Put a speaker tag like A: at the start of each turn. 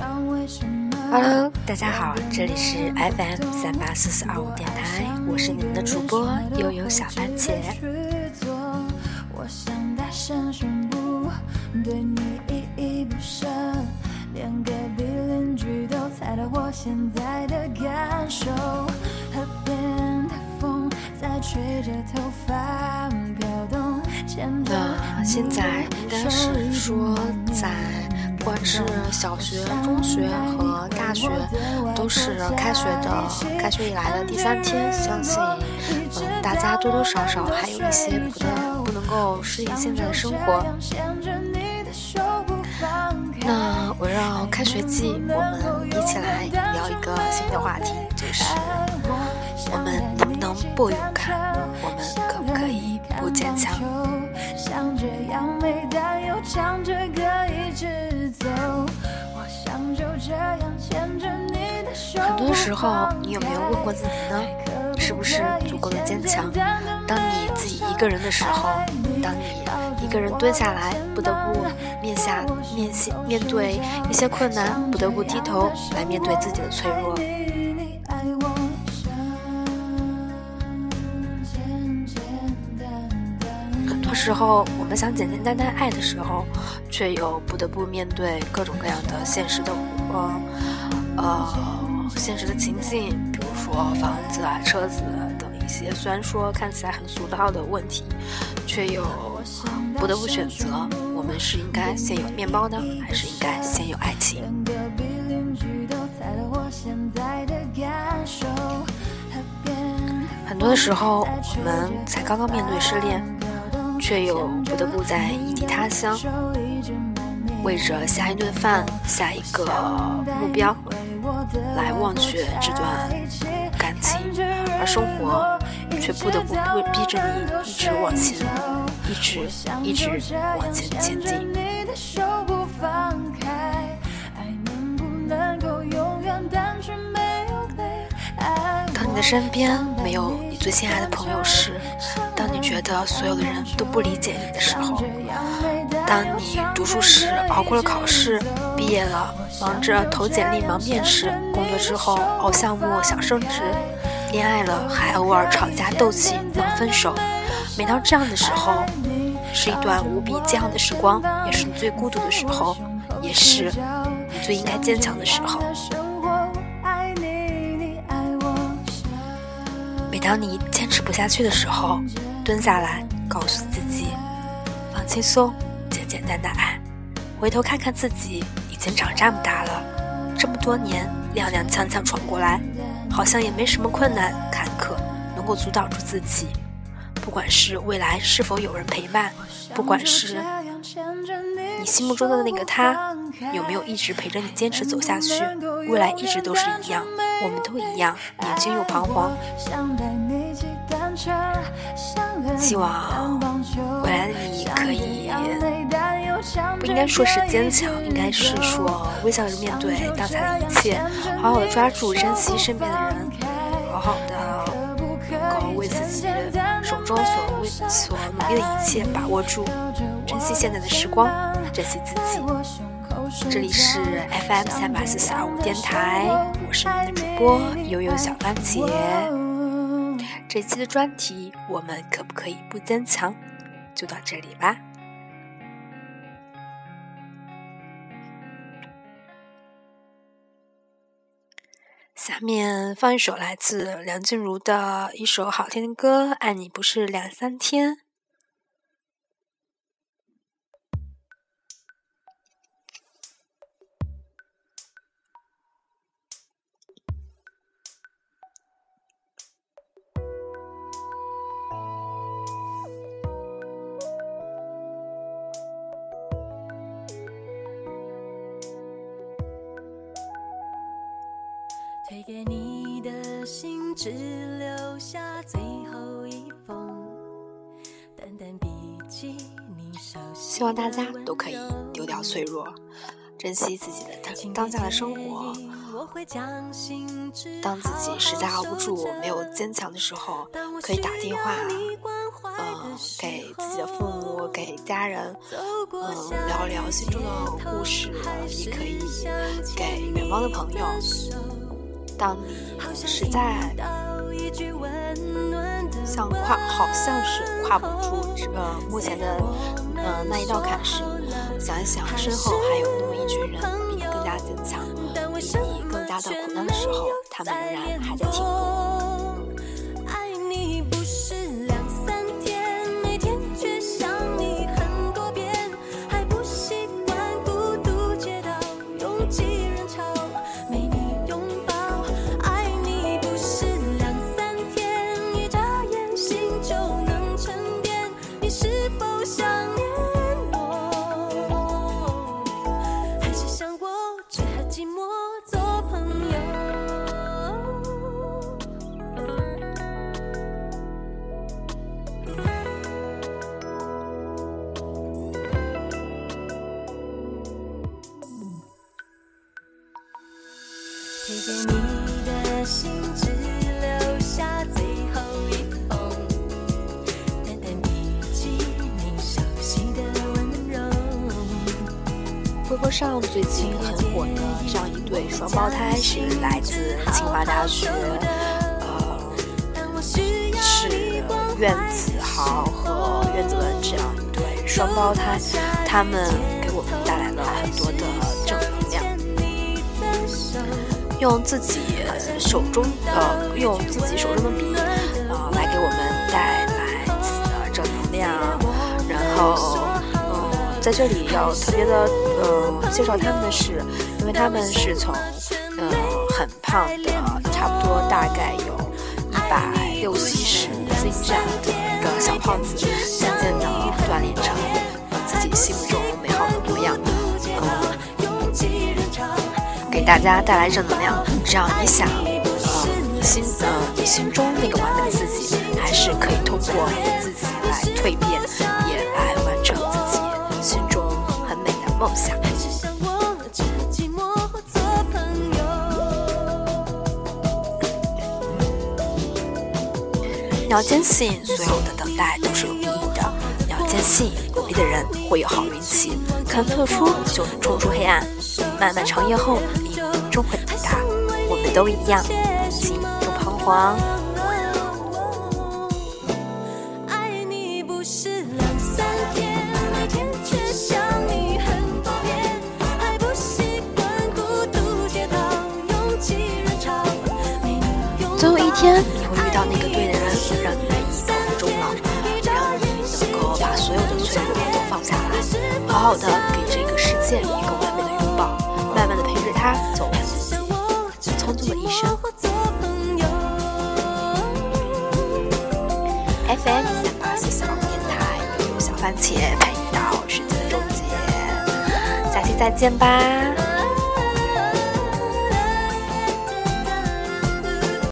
A: Hello，大家好，这里是 FM 三八四四二五电台，我是你们的主播悠悠小番茄。那现在应该是说在。不管是小学、中学和大学，都是开学的，开学以来的第三天。相信，嗯，大家多多少少还有一些不能不能够适应现在的生活。那围绕开学季，我们一起来聊一个新的话题，就是我们能不能不勇敢？我们可不可以不坚强？很多时候，你有没有问过自己呢？是不是足够的坚强？当你自己一个人的时候，当你一个人蹲下来，不得不面下面面对一些困难，不得不低头来面对自己的脆弱。时候，我们想简简单单爱的时候，却又不得不面对各种各样的现实的呃呃现实的情境，比如说房子啊、车子等一些，虽然说看起来很俗套的问题，却又不得不选择：我们是应该先有面包呢，还是应该先有爱情？很多的时候，我们才刚刚面对失恋。却又不得不在异地他乡，为着下一顿饭、下一个目标来忘却这段感情，而生活却不得不逼着你一直往前，一直一直往前前进。当你的身边没有你最心爱的朋友时，当你觉得所有的人都不理解你的时候，当你读书时熬过了考试，毕业了忙着投简历、忙面试，工作之后熬项目想升职，恋爱了还偶尔吵架斗气忙分手，每当这样的时候，是一段无比煎熬的时光，也是你最孤独的时候，也是你最应该坚强的时候。当你坚持不下去的时候。蹲下来，告诉自己，放轻松，简简单单爱。回头看看自己，已经长这么大了，这么多年踉踉跄跄闯过来，好像也没什么困难坎坷能够阻挡住自己。不管是未来是否有人陪伴，不管是你心目中的那个他有没有一直陪着你坚持走下去，未来一直都是一样，我们都一样，年轻又彷徨。希望未来的你可以，不应该说是坚强，应该是说微笑着面对当下的一切，好好的抓住、珍惜身边的人，好好的能够为自己手中所为所努力的一切把握住，珍惜现在的时光，珍惜自己。这里是 FM 三八四四二五电台，我是你们的主播悠悠小番茄。这期的专题，我们可不可以不坚强？就到这里吧。下面放一首来自梁静茹的一首好听的歌，《爱你不是两三天》。给你的信只留下最后一封，淡淡笔记你希望大家都可以丢掉脆弱，珍惜自己的当当下的生活。当自己实在熬不住、没有坚强的时候，可以打电话，呃，给自己的父母、给家人，嗯，聊聊心中的故事，也可以给远方的朋友。当你实在像跨，好像是跨不住呃目前的呃那一道坎时，想一想身后还有那么一群人比你更加坚强，比你更加的苦难的时候，他们仍然还在挺微博上最近很火的这样一对双胞胎是来自清华大学，呃，是苑子豪和苑子文这样一对双胞胎，他们给我们带来了很多的正能量。用自己手中呃，用自己手中的笔啊，来给我们带来自己的正能量。然后，嗯，在这里要特别的呃介绍他们的是，因为他们是从呃很胖的，差不多大概有一百六七十斤这样的一个小胖子，大家带来正能量，只要你想，呃，心呃，你心中那个完美的自己，还是可以通过你自己来蜕变，也来完成自己心中很美的梦想。你要坚信，所有的等待都是有意义的。你要坚信，努力的人会有好运气。看特出就能冲出黑暗。漫漫长夜后，终会抵达。我们都一样，宁静又彷徨。总有一天，你会遇到那个对的人，让你愿意投入终老，让你能够把所有的脆弱都放下来，好好的给这个世界一个完美的拥抱。慢慢的陪着他走生。FM 三八四四广播电台，有小番茄陪你到世界的终结。下期再见吧。